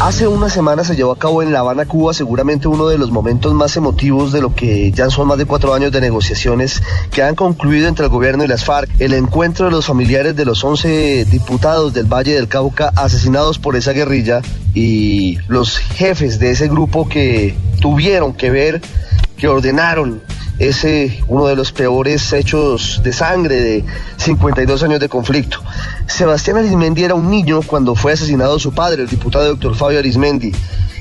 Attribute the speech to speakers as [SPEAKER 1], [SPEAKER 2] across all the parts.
[SPEAKER 1] Hace una semana se llevó a cabo en La Habana, Cuba, seguramente uno de los momentos más emotivos de lo que ya son más de cuatro años de negociaciones que han concluido entre el gobierno y las FARC. El encuentro de los familiares de los 11 diputados del Valle del Cauca asesinados por esa guerrilla y los jefes de ese grupo que tuvieron que ver, que ordenaron ese uno de los peores hechos de sangre de 52 años de conflicto. Sebastián Arismendi era un niño cuando fue asesinado su padre, el diputado doctor Fabio Arismendi,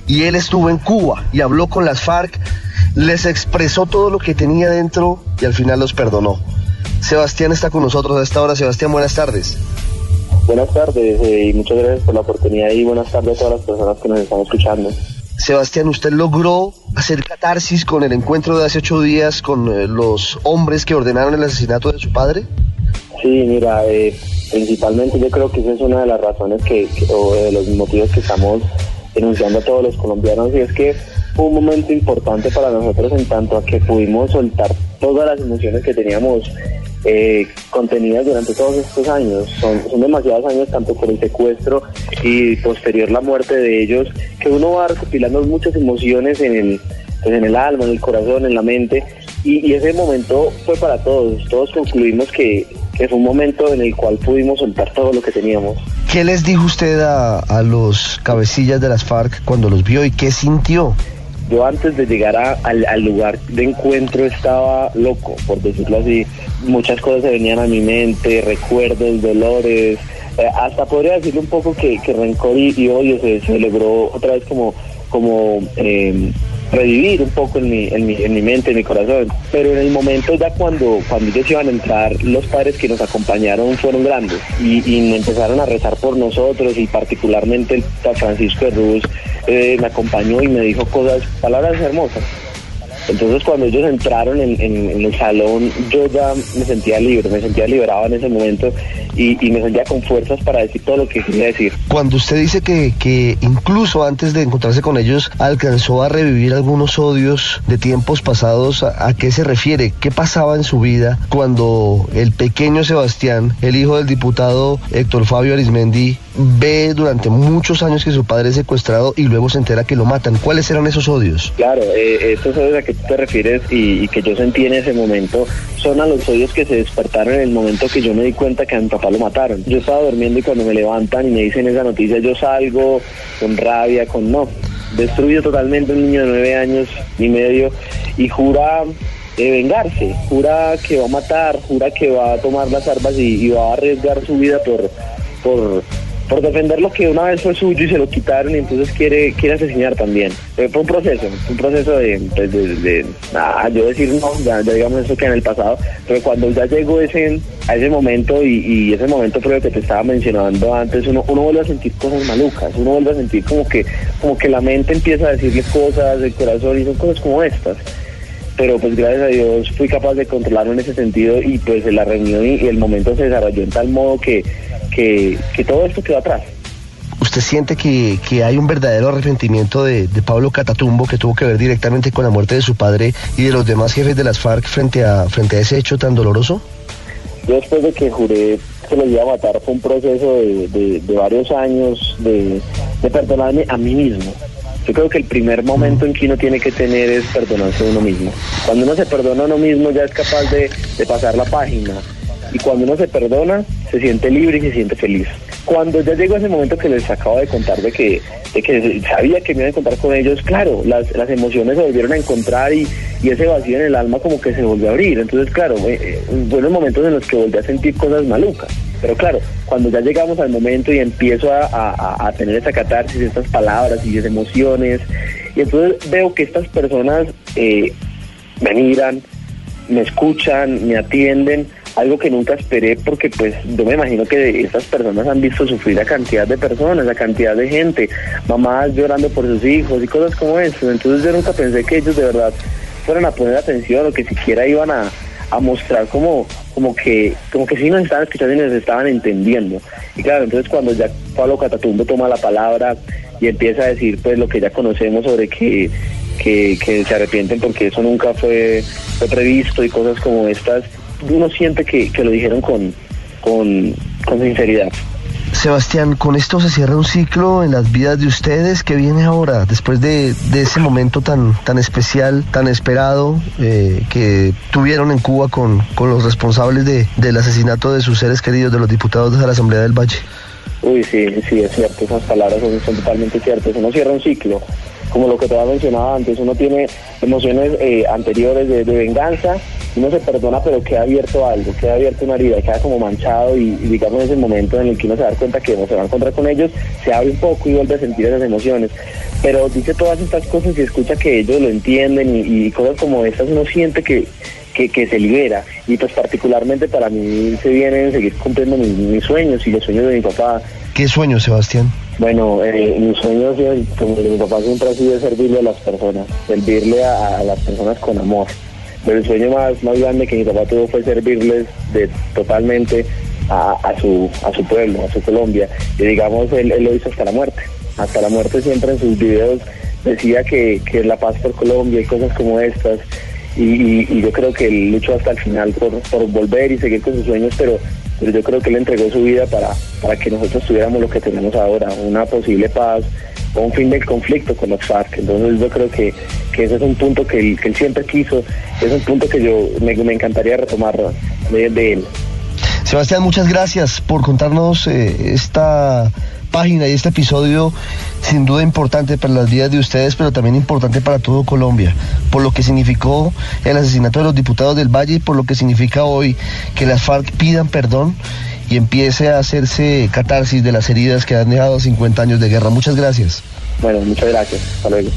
[SPEAKER 1] y él estuvo en Cuba y habló con las FARC, les expresó todo lo que tenía dentro y al final los perdonó. Sebastián está con nosotros a esta hora. Sebastián, buenas tardes.
[SPEAKER 2] Buenas tardes eh, y muchas gracias por la oportunidad y buenas tardes a todas las personas que nos están escuchando.
[SPEAKER 1] Sebastián, usted logró hacer catarsis con el encuentro de hace ocho días con eh, los hombres que ordenaron el asesinato de su padre.
[SPEAKER 2] Sí, mira, eh, principalmente yo creo que esa es una de las razones que, que- o de los motivos que estamos denunciando a todos los colombianos y es que fue un momento importante para nosotros en tanto a que pudimos soltar todas las emociones que teníamos eh, contenidas durante todos estos años. Son, son demasiados años tanto por el secuestro y posterior la muerte de ellos que uno va recopilando muchas emociones en el, pues, en el alma, en el corazón, en la mente y, y ese momento fue para todos. Todos concluimos que, que fue un momento en el cual pudimos soltar todo lo que teníamos.
[SPEAKER 1] ¿Qué les dijo usted a, a los cabecillas de las FARC cuando los vio y qué sintió?
[SPEAKER 2] Yo antes de llegar a- al, lugar de encuentro estaba loco, por decirlo así. Muchas cosas se venían a mi mente, recuerdos, dolores. eh, hasta podría decirle un poco que, que rencor y, y odio se, se logró otra vez como, como eh, revivir un poco en mi, en, mi, en mi mente, en mi corazón. Pero en el momento ya cuando, cuando ellos iban a entrar, los padres que nos acompañaron fueron grandes y, y empezaron a rezar por nosotros y particularmente el Francisco de Ruz eh, me acompañó y me dijo cosas, palabras hermosas. Entonces cuando ellos entraron en, el salón, yo ya me sentía libre, me sentía liberado en ese momento y, y me sentía con fuerzas para decir todo lo que quería decir.
[SPEAKER 1] Cuando usted dice que, que incluso antes de encontrarse con ellos alcanzó a revivir algunos odios de tiempos pasados, ¿a, a qué se refiere? ¿Qué pasaba en su vida cuando el pequeño Sebastián, el hijo del diputado Héctor Fabio Arismendi, ve durante muchos años que su padre es secuestrado y luego se entera que lo matan? ¿Cuáles eran esos odios?
[SPEAKER 2] Claro, eh, estos odios a que tú te refieres y, que yo sentí en ese momento son a los odios que se despertaron en el momento que yo me di cuenta que a mi papá lo mataron. Yo estaba durmiendo y cuando me levantan y me dicen esa noticia, yo salgo con rabia, con no. Destruido totalmente un niño de nueve años y medio y jura eh, vengarse, jura que va a matar, jura que va a tomar las armas y, y va a arriesgar su vida por, por, por defender lo que una vez fue suyo y se lo quitaron y entonces quiere quiere asesinar también. Fue un proceso, un proceso de, pues, de, de- yo decir no, ya, digamos eso queda en el pasado, pero cuando ya llegó ese a ese momento y, y ese momento creo que te estaba mencionando antes, uno, uno vuelve a sentir cosas malucas, uno vuelve a sentir como que, como que la mente empieza a decirle cosas, el corazón y son cosas como estas pero pues gracias a Dios fui capaz de controlarlo en ese sentido y pues la reunión y el momento se desarrolló en tal modo que, que, que todo esto quedó atrás.
[SPEAKER 1] ¿Usted siente que, que hay un verdadero arrepentimiento de, de Pablo Catatumbo que tuvo que ver directamente con la muerte de su padre y de los demás jefes de las FARC frente a, frente a ese hecho tan doloroso?
[SPEAKER 2] Yo después de que juré que los iba a matar fue un proceso de, de- de varios años de, de perdonarme a mí mismo. Yo creo que el primer momento en que uno tiene que tener es perdonarse a uno mismo. Cuando uno se perdona a uno mismo ya es capaz de, de pasar la página. Y cuando uno se perdona, se siente libre y se siente feliz. Cuando ya llegó ese momento que les acabo de contar de que, de que sabía que me iba a encontrar con ellos, claro, las, las emociones se volvieron a encontrar y, y ese vacío en el alma como que se volvió a abrir. Entonces, claro, eh, eh, momentos en los que volví a sentir cosas malucas. Pero claro, cuando ya llegamos al momento y empiezo a, a- a tener esa catarsis, estas palabras y esas emociones, y entonces veo que estas personas eh, me miran, me escuchan, me atienden, algo que nunca esperé porque pues yo me imagino que estas personas han visto sufrir a cantidad de personas, a cantidad de gente, mamás llorando por sus hijos y cosas como eso. Entonces yo nunca pensé que ellos de verdad fueran a poner atención o que siquiera iban a, a mostrar como, como que, como que sí nos estaban escuchando y nos estaban entendiendo. Y claro, entonces cuando ya Pablo Catatumbo toma la palabra y empieza a decir pues lo que ya conocemos sobre que, que, que se arrepienten porque eso nunca fue, fue previsto y cosas como estas, uno siente que, que lo dijeron con, con, con sinceridad.
[SPEAKER 1] Sebastián, con esto se cierra un ciclo en las vidas de ustedes que viene ahora, después de, de ese momento tan, tan especial, tan esperado eh, que tuvieron en Cuba con, con los responsables de, del asesinato de sus seres queridos, de los diputados de la Asamblea del Valle.
[SPEAKER 2] Uy, sí, sí, es cierto, esas palabras son, son totalmente ciertas. Uno cierra un ciclo, como lo que te había mencionado antes, uno tiene emociones eh, anteriores de, venganza, uno se perdona, pero queda abierto algo, queda abierto una herida, queda como manchado y, y digamos en ese momento en el que uno se da cuenta que no se va a encontrar con ellos, se abre un poco y vuelve a sentir esas emociones. Pero dice todas estas cosas y escucha que ellos lo entienden y, y cosas como estas, uno siente que, que, que, se libera. Y pues particularmente para mí se vienen seguir cumpliendo mis sueños y los sueños de mi papá.
[SPEAKER 1] ¿Qué sueño, Sebastián?
[SPEAKER 2] Bueno, eh, mi sueño, como mi papá siempre ha sido servirle a las personas, servirle a, las personas con amor. Pero el sueño más, más grande que mi papá tuvo fue servirles de, totalmente a, su, a su pueblo, a su Colombia. Y digamos, él, él lo hizo hasta la muerte. Hasta la muerte siempre en sus videos decía que, que la paz por Colombia y cosas como estas. Y, y, y, yo creo que él luchó hasta el final por, por volver y seguir con sus sueños, pero pero yo creo que él entregó su vida para, para que nosotros tuviéramos lo que tenemos ahora, una posible paz o un fin del conflicto con los FARC. Entonces yo creo que, que ese es un punto que él, siempre quiso, es un punto que yo me, encantaría retomar de, de, él.
[SPEAKER 1] Sebastián, muchas gracias por contarnos eh, esta página y este episodio sin duda importante para las vidas de ustedes, pero también importante para todo Colombia, por lo que significó el asesinato de los diputados del Valle y por lo que significa hoy que las FARC pidan perdón y empiece a hacerse catarsis de las heridas que han dejado 50 años de guerra. Muchas gracias.
[SPEAKER 2] Bueno, muchas gracias. Hasta luego.